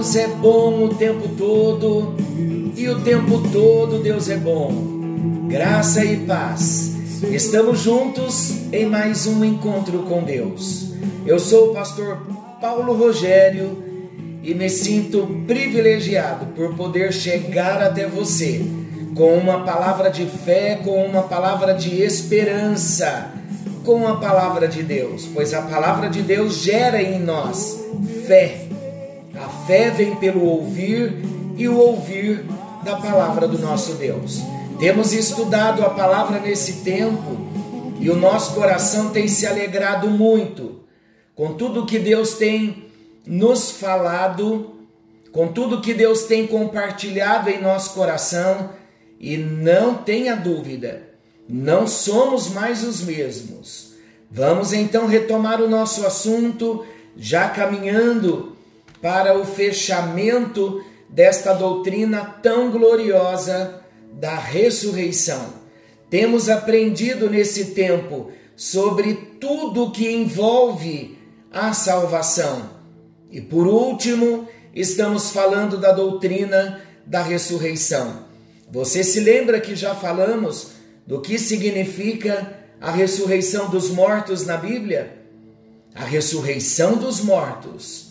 Deus é bom o tempo todo e o tempo todo Deus é bom. Graça e paz. Estamos juntos em mais um encontro com Deus. Eu sou o pastor Paulo Rogério e me sinto privilegiado por poder chegar até você com uma palavra de fé, com uma palavra de esperança, com a palavra de Deus, pois a palavra de Deus gera em nós fé. A fé vem pelo ouvir e o ouvir da palavra do nosso Deus. Temos estudado a palavra nesse tempo e o nosso coração tem se alegrado muito com tudo que Deus tem nos falado, com tudo que Deus tem compartilhado em nosso coração e não tenha dúvida, não somos mais os mesmos. Vamos então retomar o nosso assunto, já caminhando para o fechamento desta doutrina tão gloriosa da ressurreição. Temos aprendido nesse tempo sobre tudo que envolve a salvação. E por último, estamos falando da doutrina da ressurreição. Você se lembra que já falamos do que significa a ressurreição dos mortos na Bíblia? A ressurreição dos mortos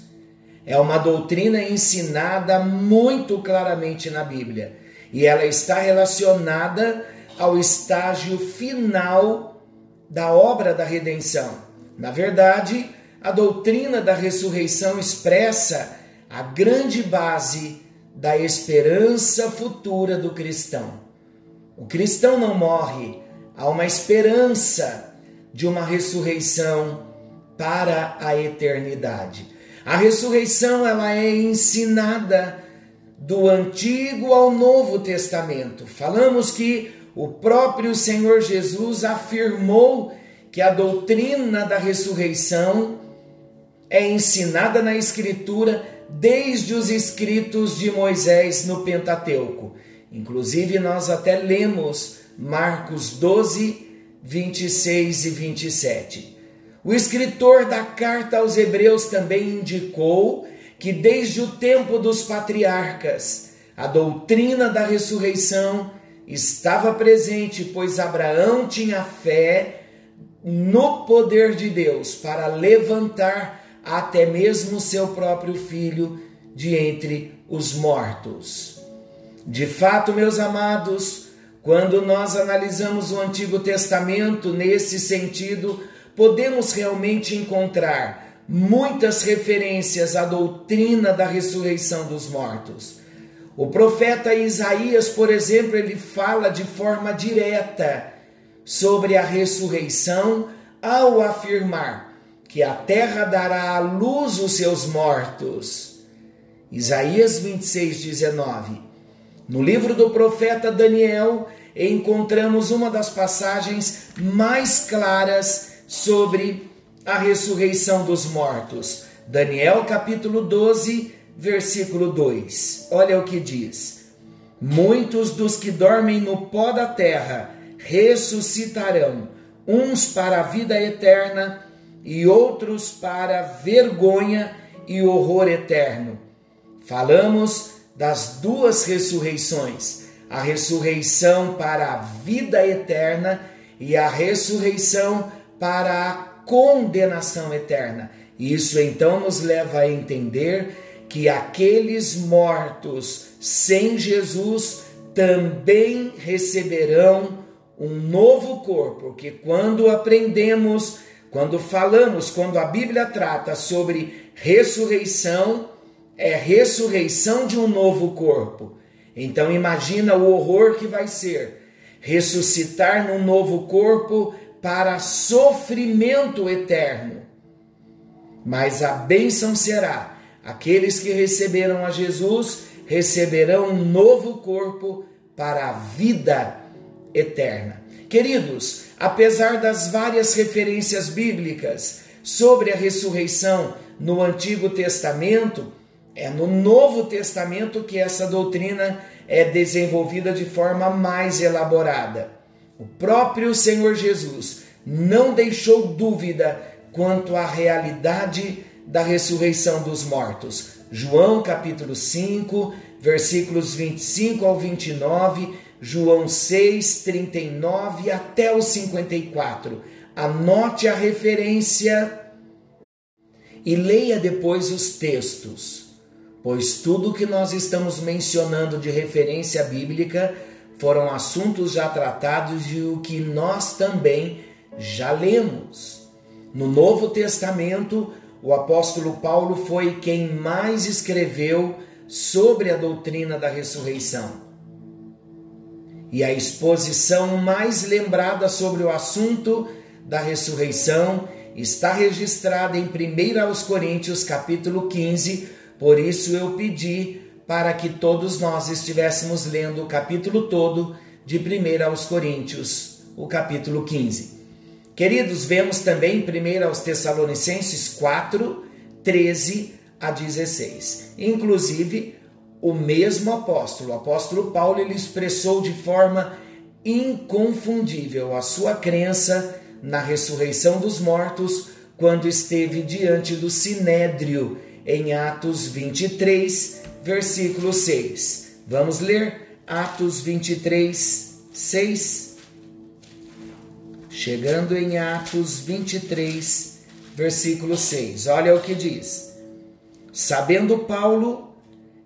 é uma doutrina ensinada muito claramente na Bíblia e ela está relacionada ao estágio final da obra da redenção. Na verdade, a doutrina da ressurreição expressa a grande base da esperança futura do cristão. O cristão não morre, há uma esperança de uma ressurreição para a eternidade. A ressurreição ela é ensinada do Antigo ao Novo Testamento. Falamos que o próprio Senhor Jesus afirmou que a doutrina da ressurreição é ensinada na Escritura desde os escritos de Moisés no Pentateuco. Inclusive, nós até lemos Marcos 12, 26 e 27. O escritor da carta aos Hebreus também indicou que desde o tempo dos patriarcas a doutrina da ressurreição estava presente, pois Abraão tinha fé no poder de Deus para levantar até mesmo seu próprio filho de entre os mortos. De fato, meus amados, quando nós analisamos o Antigo Testamento nesse sentido, podemos realmente encontrar muitas referências à doutrina da ressurreição dos mortos. O profeta Isaías, por exemplo, ele fala de forma direta sobre a ressurreição ao afirmar que a terra dará à luz os seus mortos. Isaías 26, 19. No livro do profeta Daniel, encontramos uma das passagens mais claras sobre a ressurreição dos mortos. Daniel capítulo 12, versículo 2. Olha o que diz: Muitos dos que dormem no pó da terra ressuscitarão, uns para a vida eterna e outros para vergonha e horror eterno. Falamos das duas ressurreições: a ressurreição para a vida eterna e a ressurreição para a condenação eterna. Isso então nos leva a entender que aqueles mortos sem Jesus também receberão um novo corpo, porque quando aprendemos, quando falamos, quando a Bíblia trata sobre ressurreição, é ressurreição de um novo corpo. Então imagina o horror que vai ser ressuscitar num novo corpo para sofrimento eterno. Mas a bênção será: aqueles que receberam a Jesus receberão um novo corpo para a vida eterna. Queridos, apesar das várias referências bíblicas sobre a ressurreição no Antigo Testamento, é no Novo Testamento que essa doutrina é desenvolvida de forma mais elaborada. O próprio Senhor Jesus não deixou dúvida quanto à realidade da ressurreição dos mortos. João capítulo 5, versículos 25 ao 29, João 6, 39 até o 54. Anote a referência e leia depois os textos, pois tudo que nós estamos mencionando de referência bíblica foram assuntos já tratados e o que nós também já lemos. No Novo Testamento, o apóstolo Paulo foi quem mais escreveu sobre a doutrina da ressurreição. E a exposição mais lembrada sobre o assunto da ressurreição está registrada em 1 Coríntios capítulo 15, por isso eu pedi para que todos nós estivéssemos lendo o capítulo todo de 1 Coríntios, o capítulo 15. Queridos, vemos também 1 Tessalonicenses 4, 13 a 16. Inclusive, o mesmo apóstolo, o apóstolo Paulo, ele expressou de forma inconfundível a sua crença na ressurreição dos mortos quando esteve diante do sinédrio em Atos 23, versículo 6. Vamos ler Atos 23, 6 chegando em Atos 23, versículo 6. Olha o que diz: Sabendo Paulo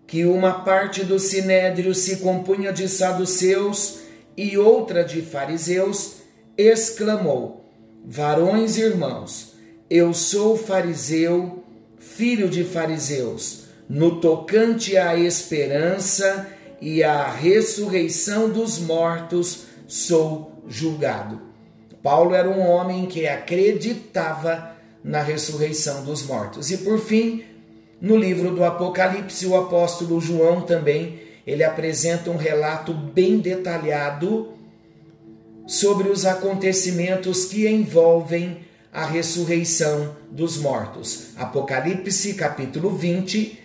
que uma parte do sinédrio se compunha de saduceus e outra de fariseus, exclamou: Varões e irmãos, eu sou fariseu, filho de fariseus, no tocante à esperança e à ressurreição dos mortos, sou julgado. Paulo era um homem que acreditava na ressurreição dos mortos. E por fim, no livro do Apocalipse, o apóstolo João também, ele apresenta um relato bem detalhado sobre os acontecimentos que envolvem a ressurreição dos mortos. Apocalipse, capítulo 20,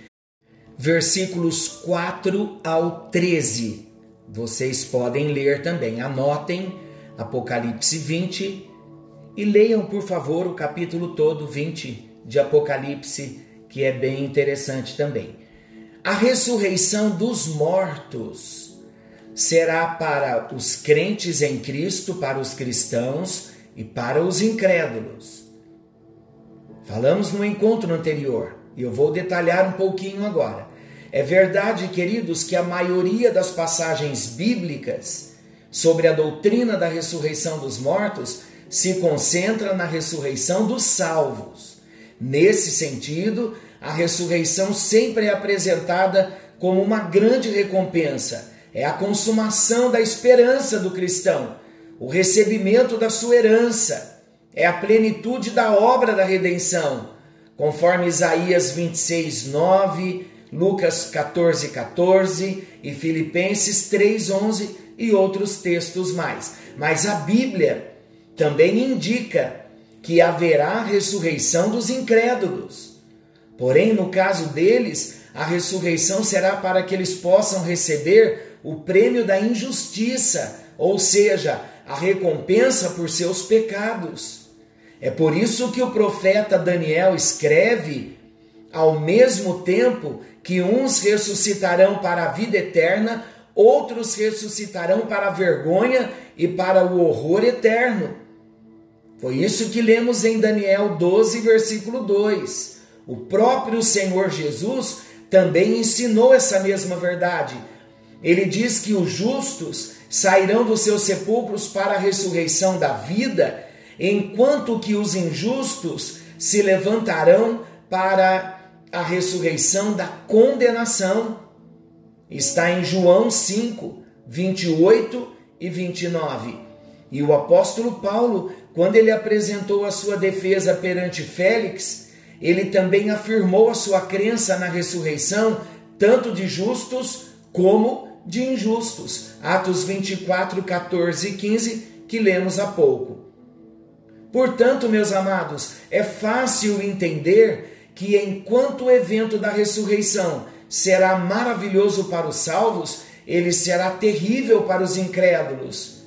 versículos 4 ao 13. Vocês podem ler também, anotem Apocalipse 20 e leiam, por favor, o capítulo todo 20 de Apocalipse, que é bem interessante também. A ressurreição dos mortos será para os crentes em Cristo, para os cristãos e para os incrédulos. Falamos no encontro anterior e eu vou detalhar um pouquinho agora. É verdade, queridos, que a maioria das passagens bíblicas sobre a doutrina da ressurreição dos mortos se concentra na ressurreição dos salvos. Nesse sentido, a ressurreição sempre é apresentada como uma grande recompensa, é a consumação da esperança do cristão, o recebimento da sua herança, é a plenitude da obra da redenção, conforme Isaías 26, 9, Lucas 14, 14 e Filipenses 3, 11 e outros textos mais. Mas a Bíblia também indica que haverá ressurreição dos incrédulos. Porém, no caso deles, a ressurreição será para que eles possam receber o prêmio da injustiça, ou seja, a recompensa por seus pecados. É por isso que o profeta Daniel escreve ao mesmo tempo que uns ressuscitarão para a vida eterna, outros ressuscitarão para a vergonha e para o horror eterno. Foi isso que lemos em Daniel 12, versículo 2. O próprio Senhor Jesus também ensinou essa mesma verdade. Ele diz que os justos sairão dos seus sepulcros para a ressurreição da vida, enquanto que os injustos se levantarão para a ressurreição da condenação. Está em João 5, 28 e 29. E o apóstolo Paulo, quando ele apresentou a sua defesa perante Félix, ele também afirmou a sua crença na ressurreição, tanto de justos como de injustos. Atos 24, 14 e 15, que lemos há pouco. Portanto, meus amados, é fácil entender que enquanto o evento da ressurreição será maravilhoso para os salvos, ele será terrível para os incrédulos.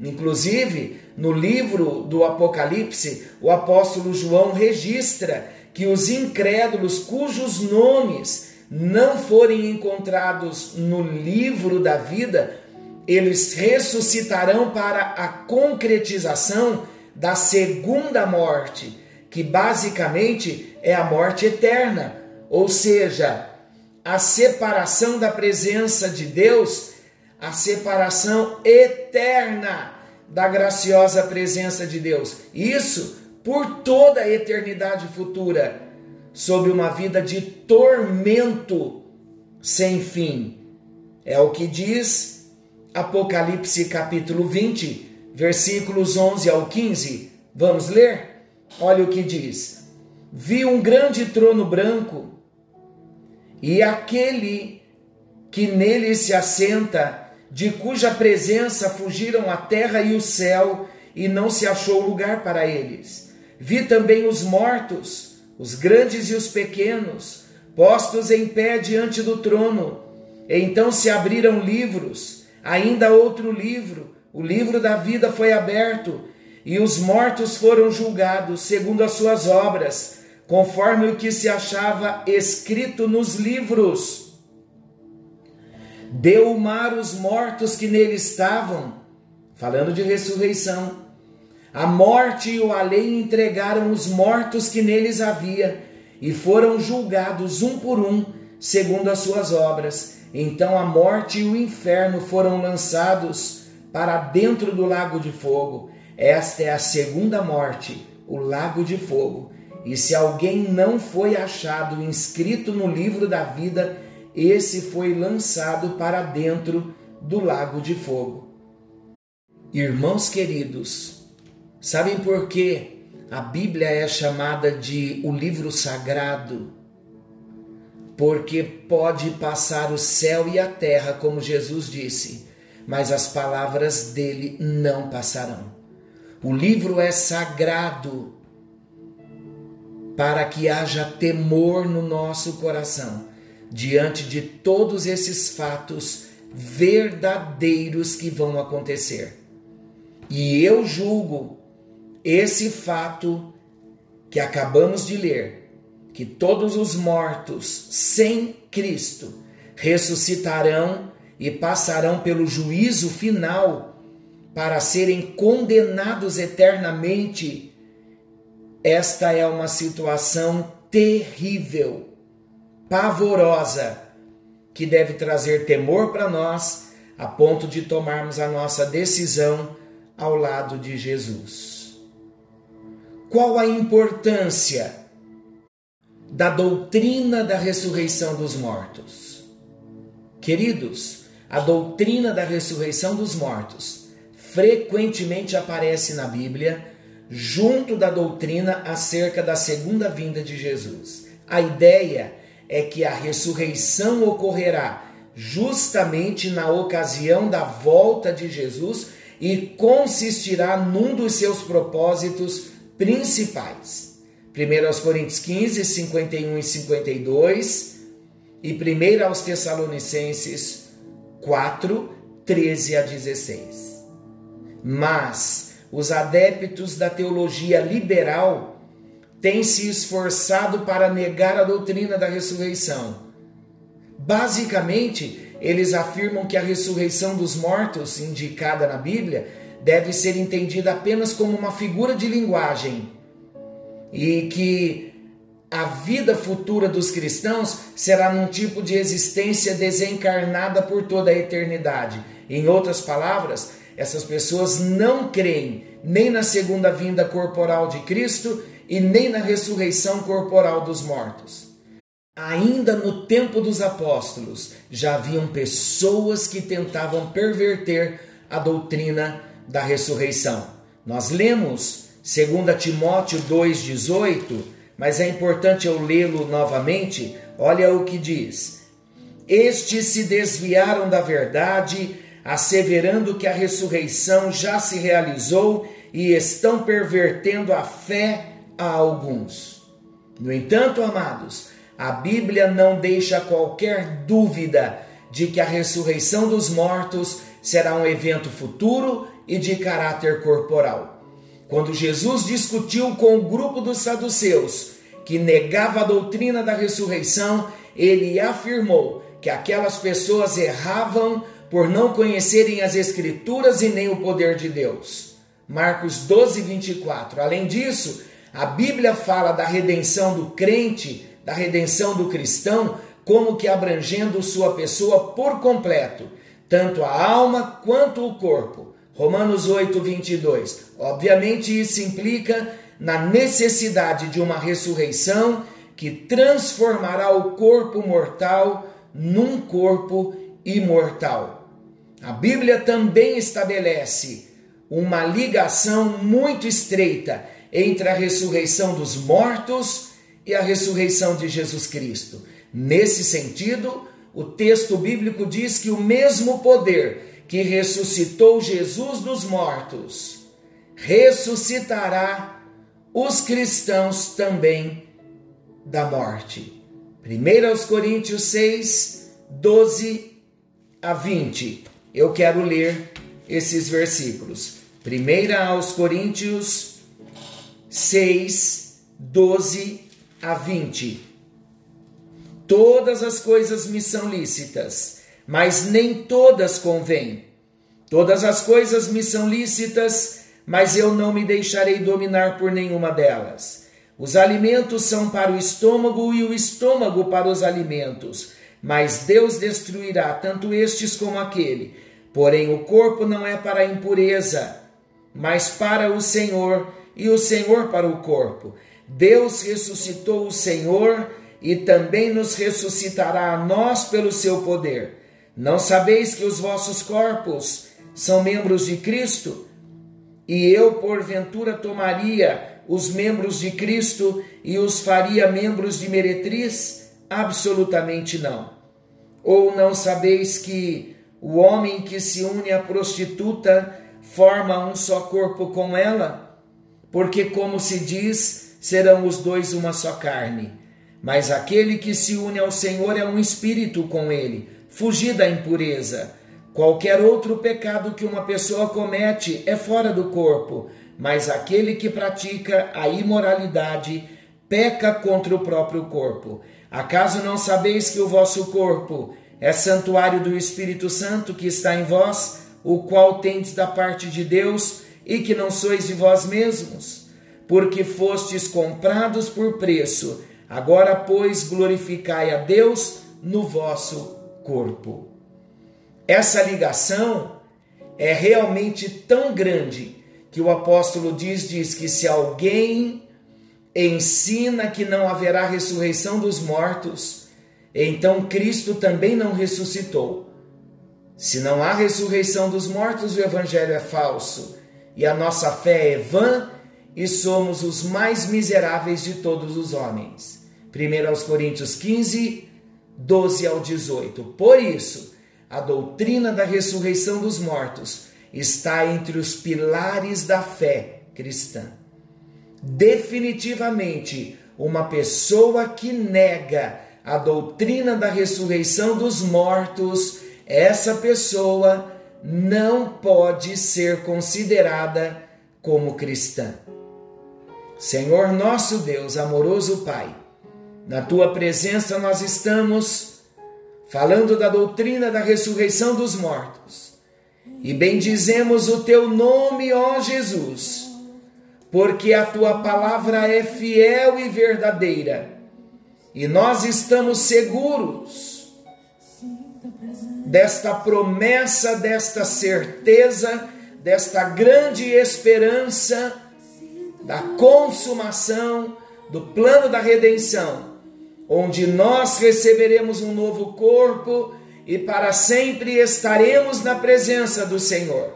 Inclusive, no livro do Apocalipse, o apóstolo João registra que os incrédulos cujos nomes não forem encontrados no livro da vida, eles ressuscitarão para a concretização da segunda morte, que basicamente é a morte eterna, ou seja, a separação da presença de Deus, a separação eterna da graciosa presença de Deus. Isso por toda a eternidade futura, sob uma vida de tormento sem fim. É o que diz Apocalipse capítulo 20, versículos 11 ao 15. Vamos ler? Olha o que diz: Vi um grande trono branco e aquele que nele se assenta, de cuja presença fugiram a terra e o céu, e não se achou lugar para eles. Vi também os mortos, os grandes e os pequenos, postos em pé diante do trono. Então se abriram livros, ainda outro livro, o livro da vida foi aberto, e os mortos foram julgados segundo as suas obras conforme o que se achava escrito nos livros. Deu o mar os mortos que nele estavam, falando de ressurreição. A morte e o além entregaram os mortos que neles havia, e foram julgados um por um, segundo as suas obras. Então a morte e o inferno foram lançados para dentro do lago de fogo. Esta é a segunda morte, o lago de fogo. E se alguém não foi achado inscrito no livro da vida, esse foi lançado para dentro do lago de fogo. Irmãos queridos, sabem por que a Bíblia é chamada de o livro sagrado? Porque pode passar o céu e a terra, como Jesus disse, mas as palavras dele não passarão. O livro é sagrado para que haja temor no nosso coração diante de todos esses fatos verdadeiros que vão acontecer. E eu julgo esse fato que acabamos de ler, que todos os mortos sem Cristo ressuscitarão e passarão pelo juízo final para serem condenados eternamente esta é uma situação terrível, pavorosa, que deve trazer temor para nós, a ponto de tomarmos a nossa decisão ao lado de Jesus. Qual a importância da doutrina da ressurreição dos mortos? Queridos, a doutrina da ressurreição dos mortos frequentemente aparece na Bíblia junto da doutrina acerca da segunda vinda de Jesus. A ideia é que a ressurreição ocorrerá justamente na ocasião da volta de Jesus e consistirá num dos seus propósitos principais. 1 Coríntios 15, 51 e 52 e 1 aos Tessalonicenses 4, 13 a 16. Mas os adeptos da teologia liberal têm se esforçado para negar a doutrina da ressurreição. Basicamente, eles afirmam que a ressurreição dos mortos, indicada na Bíblia, deve ser entendida apenas como uma figura de linguagem e que a vida futura dos cristãos será num tipo de existência desencarnada por toda a eternidade. Em outras palavras, essas pessoas não creem nem na segunda vinda corporal de Cristo e nem na ressurreição corporal dos mortos. Ainda no tempo dos apóstolos, já haviam pessoas que tentavam perverter a doutrina da ressurreição. Nós lemos 2 Timóteo 2,18, mas é importante eu lê-lo novamente. Olha o que diz: Estes se desviaram da verdade asseverando que a ressurreição já se realizou e estão pervertendo a fé a alguns. No entanto, amados, a Bíblia não deixa qualquer dúvida de que a ressurreição dos mortos será um evento futuro e de caráter corporal. Quando Jesus discutiu com o grupo dos saduceus, que negava a doutrina da ressurreição, ele afirmou que aquelas pessoas erravam por não conhecerem as Escrituras e nem o poder de Deus. Marcos 12, 24. Além disso, a Bíblia fala da redenção do crente, da redenção do cristão, como que abrangendo sua pessoa por completo, tanto a alma quanto o corpo. Romanos 8, 22. Obviamente, isso implica na necessidade de uma ressurreição que transformará o corpo mortal num corpo imortal. A Bíblia também estabelece uma ligação muito estreita entre a ressurreição dos mortos e a ressurreição de Jesus Cristo. Nesse sentido, o texto bíblico diz que o mesmo poder que ressuscitou Jesus dos mortos ressuscitará os cristãos também da morte. 1 Coríntios 6, 12 a 20. Eu quero ler esses versículos. 1 aos Coríntios 6, 12 a 20. Todas as coisas me são lícitas, mas nem todas convêm. Todas as coisas me são lícitas, mas eu não me deixarei dominar por nenhuma delas. Os alimentos são para o estômago e o estômago para os alimentos, mas Deus destruirá tanto estes como aquele. Porém, o corpo não é para a impureza, mas para o Senhor, e o Senhor para o corpo. Deus ressuscitou o Senhor e também nos ressuscitará a nós pelo seu poder. Não sabeis que os vossos corpos são membros de Cristo? E eu, porventura, tomaria os membros de Cristo e os faria membros de meretriz? Absolutamente não. Ou não sabeis que o homem que se une à prostituta forma um só corpo com ela? Porque, como se diz, serão os dois uma só carne. Mas aquele que se une ao Senhor é um espírito com ele. Fugir da impureza. Qualquer outro pecado que uma pessoa comete é fora do corpo, mas aquele que pratica a imoralidade peca contra o próprio corpo. Acaso não sabeis que o vosso corpo é santuário do Espírito Santo que está em vós, o qual tendes da parte de Deus e que não sois de vós mesmos? Porque fostes comprados por preço. Agora, pois, glorificai a Deus no vosso corpo. Essa ligação é realmente tão grande que o apóstolo diz, diz que se alguém ensina que não haverá ressurreição dos mortos, então Cristo também não ressuscitou. Se não há ressurreição dos mortos, o evangelho é falso e a nossa fé é vã e somos os mais miseráveis de todos os homens. 1 Coríntios 15, 12 ao 18. Por isso, a doutrina da ressurreição dos mortos está entre os pilares da fé cristã. Definitivamente, uma pessoa que nega a doutrina da ressurreição dos mortos, essa pessoa não pode ser considerada como cristã. Senhor nosso Deus, amoroso Pai, na tua presença nós estamos falando da doutrina da ressurreição dos mortos. E bendizemos o teu nome, ó Jesus, porque a tua palavra é fiel e verdadeira, e nós estamos seguros desta promessa, desta certeza, desta grande esperança da consumação do plano da redenção onde nós receberemos um novo corpo e para sempre estaremos na presença do Senhor.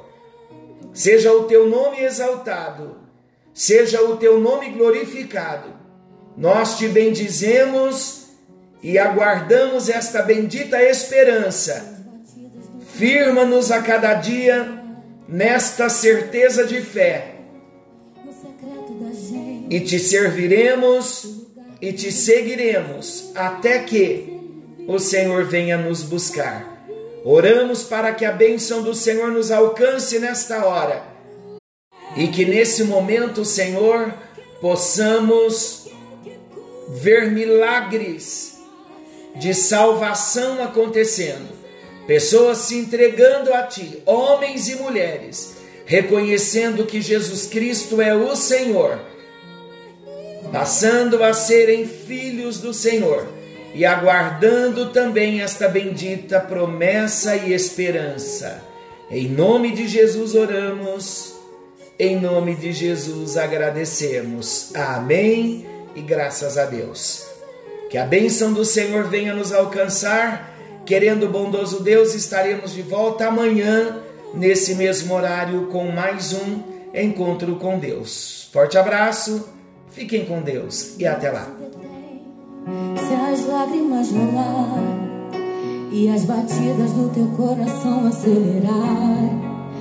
Seja o teu nome exaltado, seja o teu nome glorificado. Nós te bendizemos e aguardamos esta bendita esperança. Firma-nos a cada dia nesta certeza de fé. E te serviremos e te seguiremos até que o Senhor venha nos buscar. Oramos para que a bênção do Senhor nos alcance nesta hora e que nesse momento, Senhor, possamos ver milagres de salvação acontecendo, pessoas se entregando a Ti, homens e mulheres, reconhecendo que Jesus Cristo é o Senhor, passando a serem filhos do Senhor e aguardando também esta bendita promessa e esperança. Em nome de Jesus oramos, em nome de Jesus agradecemos. Amém e graças a Deus. Que a bênção do Senhor venha nos alcançar. Querendo o bondoso Deus, estaremos de volta amanhã, nesse mesmo horário, com mais um encontro com Deus. Forte abraço, fiquem com Deus e até lá. Se as lágrimas rolar e as batidas do teu coração acelerar